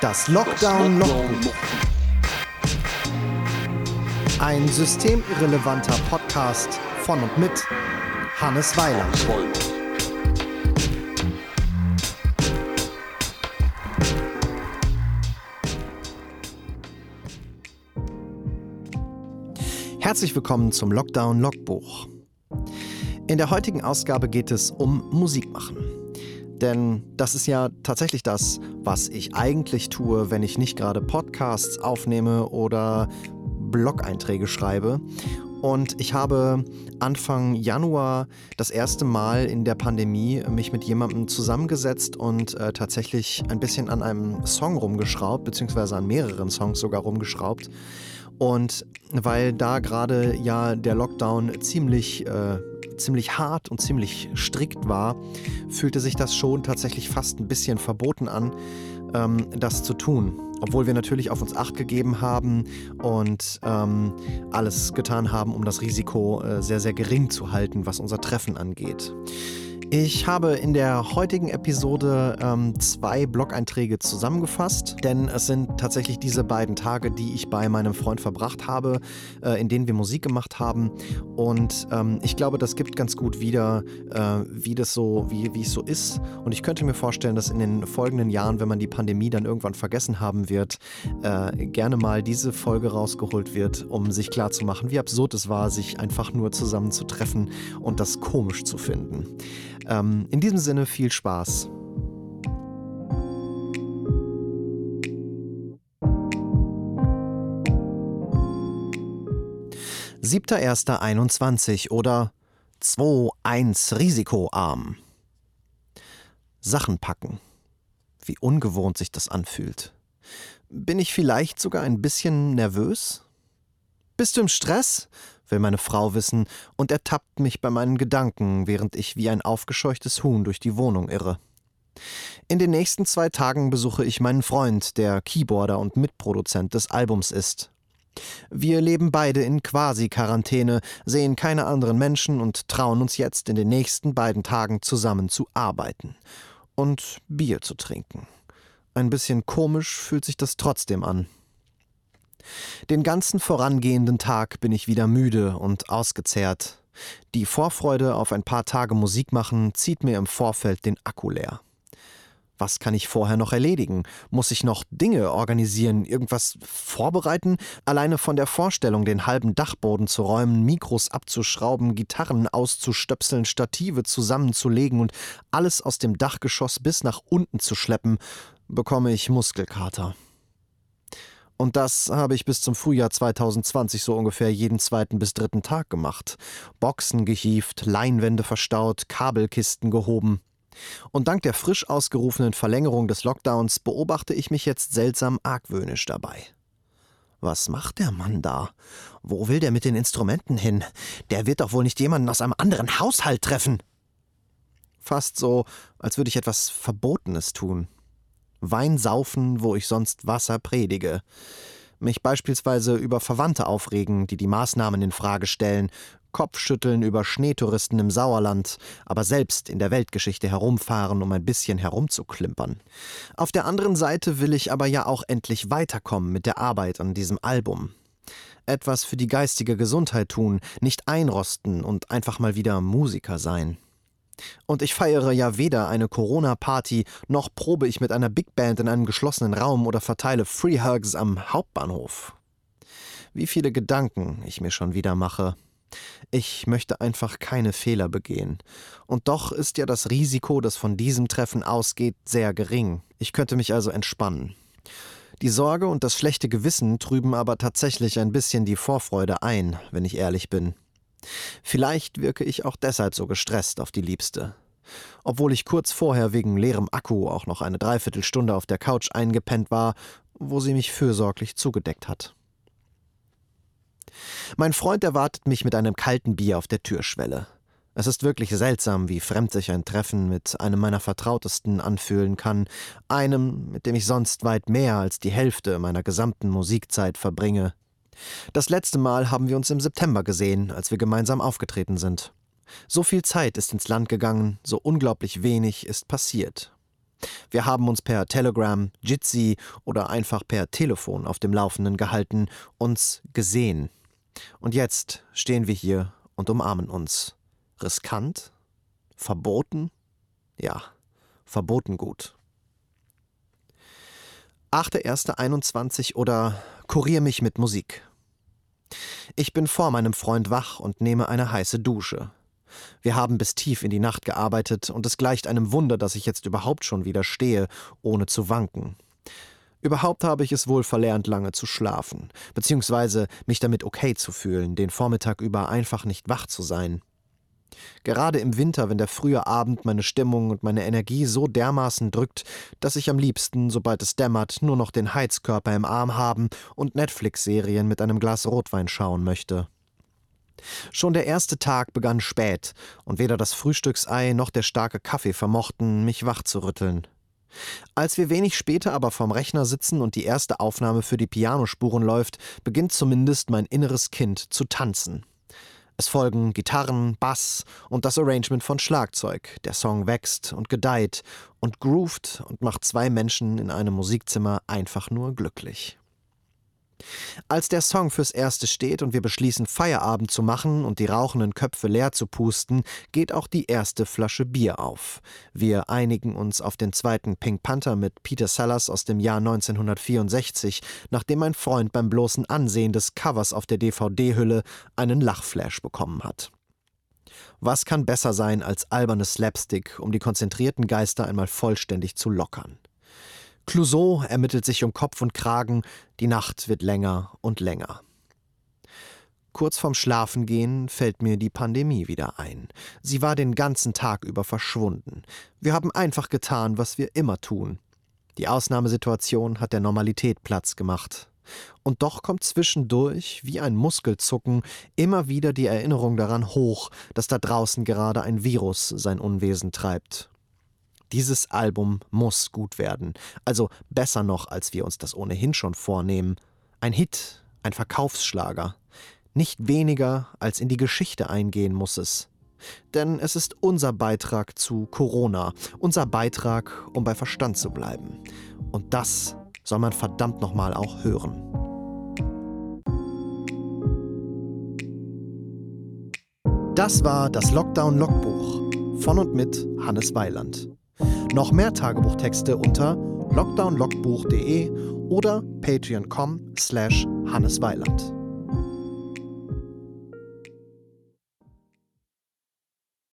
Das Lockdown Logbuch. Ein systemirrelevanter Podcast von und mit Hannes Weiland. Herzlich willkommen zum Lockdown Logbuch. In der heutigen Ausgabe geht es um Musik machen. Denn das ist ja tatsächlich das, was ich eigentlich tue, wenn ich nicht gerade Podcasts aufnehme oder Blog-Einträge schreibe. Und ich habe Anfang Januar das erste Mal in der Pandemie mich mit jemandem zusammengesetzt und äh, tatsächlich ein bisschen an einem Song rumgeschraubt, beziehungsweise an mehreren Songs sogar rumgeschraubt. Und weil da gerade ja der Lockdown ziemlich äh, ziemlich hart und ziemlich strikt war, fühlte sich das schon tatsächlich fast ein bisschen verboten an, ähm, das zu tun. Obwohl wir natürlich auf uns acht gegeben haben und ähm, alles getan haben, um das Risiko äh, sehr, sehr gering zu halten, was unser Treffen angeht. Ich habe in der heutigen Episode ähm, zwei Blog-Einträge zusammengefasst, denn es sind tatsächlich diese beiden Tage, die ich bei meinem Freund verbracht habe, äh, in denen wir Musik gemacht haben. Und ähm, ich glaube, das gibt ganz gut wieder, äh, wie das so, wie, es so ist. Und ich könnte mir vorstellen, dass in den folgenden Jahren, wenn man die Pandemie dann irgendwann vergessen haben wird, äh, gerne mal diese Folge rausgeholt wird, um sich klarzumachen, wie absurd es war, sich einfach nur zusammen zu treffen und das komisch zu finden. Ähm, in diesem Sinne viel Spaß. Siebter erster 21 oder 2-1 Risikoarm. Sachen packen. Wie ungewohnt sich das anfühlt. Bin ich vielleicht sogar ein bisschen nervös? Bist du im Stress? Will meine Frau wissen und ertappt mich bei meinen Gedanken, während ich wie ein aufgescheuchtes Huhn durch die Wohnung irre. In den nächsten zwei Tagen besuche ich meinen Freund, der Keyboarder und Mitproduzent des Albums ist. Wir leben beide in Quasi-Quarantäne, sehen keine anderen Menschen und trauen uns jetzt in den nächsten beiden Tagen zusammen zu arbeiten und Bier zu trinken. Ein bisschen komisch fühlt sich das trotzdem an. Den ganzen vorangehenden Tag bin ich wieder müde und ausgezehrt. Die Vorfreude auf ein paar Tage Musik machen zieht mir im Vorfeld den Akku leer. Was kann ich vorher noch erledigen? Muss ich noch Dinge organisieren, irgendwas vorbereiten? Alleine von der Vorstellung, den halben Dachboden zu räumen, Mikros abzuschrauben, Gitarren auszustöpseln, Stative zusammenzulegen und alles aus dem Dachgeschoss bis nach unten zu schleppen, bekomme ich Muskelkater. Und das habe ich bis zum Frühjahr 2020 so ungefähr jeden zweiten bis dritten Tag gemacht. Boxen gehieft, Leinwände verstaut, Kabelkisten gehoben. Und dank der frisch ausgerufenen Verlängerung des Lockdowns beobachte ich mich jetzt seltsam argwöhnisch dabei. Was macht der Mann da? Wo will der mit den Instrumenten hin? Der wird doch wohl nicht jemanden aus einem anderen Haushalt treffen. Fast so, als würde ich etwas Verbotenes tun. Wein saufen, wo ich sonst Wasser predige. Mich beispielsweise über Verwandte aufregen, die die Maßnahmen in Frage stellen, Kopfschütteln über Schneetouristen im Sauerland, aber selbst in der Weltgeschichte herumfahren, um ein bisschen herumzuklimpern. Auf der anderen Seite will ich aber ja auch endlich weiterkommen mit der Arbeit an diesem Album. Etwas für die geistige Gesundheit tun, nicht einrosten und einfach mal wieder Musiker sein. Und ich feiere ja weder eine Corona-Party, noch probe ich mit einer Big Band in einem geschlossenen Raum oder verteile Free Hugs am Hauptbahnhof. Wie viele Gedanken ich mir schon wieder mache. Ich möchte einfach keine Fehler begehen. Und doch ist ja das Risiko, das von diesem Treffen ausgeht, sehr gering. Ich könnte mich also entspannen. Die Sorge und das schlechte Gewissen trüben aber tatsächlich ein bisschen die Vorfreude ein, wenn ich ehrlich bin. Vielleicht wirke ich auch deshalb so gestresst auf die Liebste. Obwohl ich kurz vorher wegen leerem Akku auch noch eine Dreiviertelstunde auf der Couch eingepennt war, wo sie mich fürsorglich zugedeckt hat. Mein Freund erwartet mich mit einem kalten Bier auf der Türschwelle. Es ist wirklich seltsam, wie fremd sich ein Treffen mit einem meiner Vertrautesten anfühlen kann, einem, mit dem ich sonst weit mehr als die Hälfte meiner gesamten Musikzeit verbringe. Das letzte Mal haben wir uns im September gesehen, als wir gemeinsam aufgetreten sind. So viel Zeit ist ins Land gegangen, so unglaublich wenig ist passiert. Wir haben uns per Telegram, Jitsi oder einfach per Telefon auf dem Laufenden gehalten, uns gesehen. Und jetzt stehen wir hier und umarmen uns. Riskant? Verboten? Ja, verboten gut. 8.1.21 oder Kurier mich mit Musik. Ich bin vor meinem Freund wach und nehme eine heiße Dusche. Wir haben bis tief in die Nacht gearbeitet und es gleicht einem Wunder, dass ich jetzt überhaupt schon wieder stehe, ohne zu wanken. Überhaupt habe ich es wohl verlernt, lange zu schlafen, beziehungsweise mich damit okay zu fühlen, den Vormittag über einfach nicht wach zu sein. Gerade im Winter, wenn der frühe Abend meine Stimmung und meine Energie so dermaßen drückt, dass ich am liebsten, sobald es dämmert, nur noch den Heizkörper im Arm haben und Netflix-Serien mit einem Glas Rotwein schauen möchte. Schon der erste Tag begann spät, und weder das Frühstücksei noch der starke Kaffee vermochten, mich wach zu rütteln. Als wir wenig später aber vorm Rechner sitzen und die erste Aufnahme für die Pianospuren läuft, beginnt zumindest mein inneres Kind zu tanzen. Es folgen Gitarren, Bass und das Arrangement von Schlagzeug. Der Song wächst und gedeiht und groovt und macht zwei Menschen in einem Musikzimmer einfach nur glücklich. Als der Song fürs Erste steht und wir beschließen, Feierabend zu machen und die rauchenden Köpfe leer zu pusten, geht auch die erste Flasche Bier auf. Wir einigen uns auf den zweiten Pink Panther mit Peter Sellers aus dem Jahr 1964, nachdem mein Freund beim bloßen Ansehen des Covers auf der DVD-Hülle einen Lachflash bekommen hat. Was kann besser sein als albernes Slapstick, um die konzentrierten Geister einmal vollständig zu lockern? Clouseau ermittelt sich um Kopf und Kragen, die Nacht wird länger und länger. Kurz vorm Schlafengehen fällt mir die Pandemie wieder ein. Sie war den ganzen Tag über verschwunden. Wir haben einfach getan, was wir immer tun. Die Ausnahmesituation hat der Normalität Platz gemacht. Und doch kommt zwischendurch, wie ein Muskelzucken, immer wieder die Erinnerung daran hoch, dass da draußen gerade ein Virus sein Unwesen treibt. Dieses Album muss gut werden, also besser noch, als wir uns das ohnehin schon vornehmen. Ein Hit, ein Verkaufsschlager. Nicht weniger als in die Geschichte eingehen muss es. Denn es ist unser Beitrag zu Corona, unser Beitrag, um bei Verstand zu bleiben. Und das soll man verdammt nochmal auch hören. Das war das Lockdown-Logbuch von und mit Hannes Weiland. Noch mehr Tagebuchtexte unter lockdownlogbuch.de oder patreon.com slash hannesweiland.